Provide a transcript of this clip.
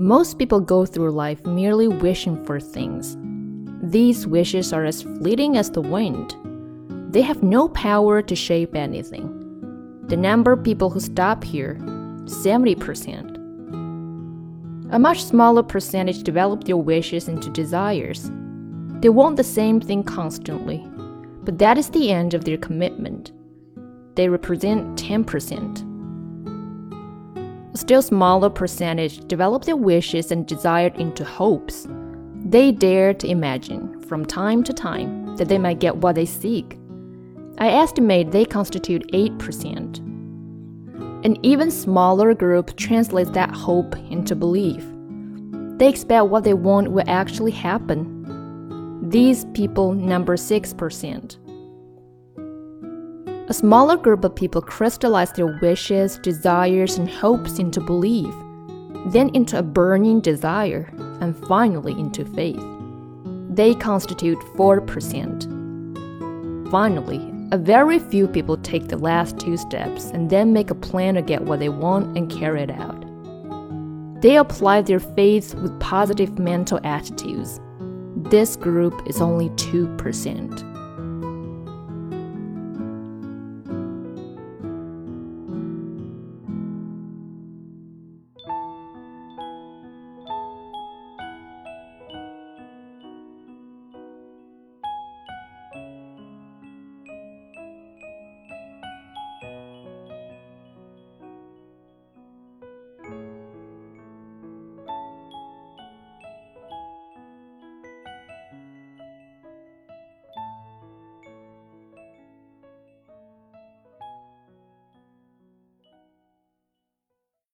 Most people go through life merely wishing for things. These wishes are as fleeting as the wind. They have no power to shape anything. The number of people who stop here 70%. A much smaller percentage develop their wishes into desires. They want the same thing constantly, but that is the end of their commitment. They represent 10%. A still smaller percentage develop their wishes and desires into hopes. They dare to imagine, from time to time, that they might get what they seek. I estimate they constitute 8%. An even smaller group translates that hope into belief. They expect what they want will actually happen. These people number 6%. A smaller group of people crystallize their wishes, desires, and hopes into belief, then into a burning desire, and finally into faith. They constitute 4%. Finally, a very few people take the last two steps and then make a plan to get what they want and carry it out. They apply their faith with positive mental attitudes. This group is only 2%.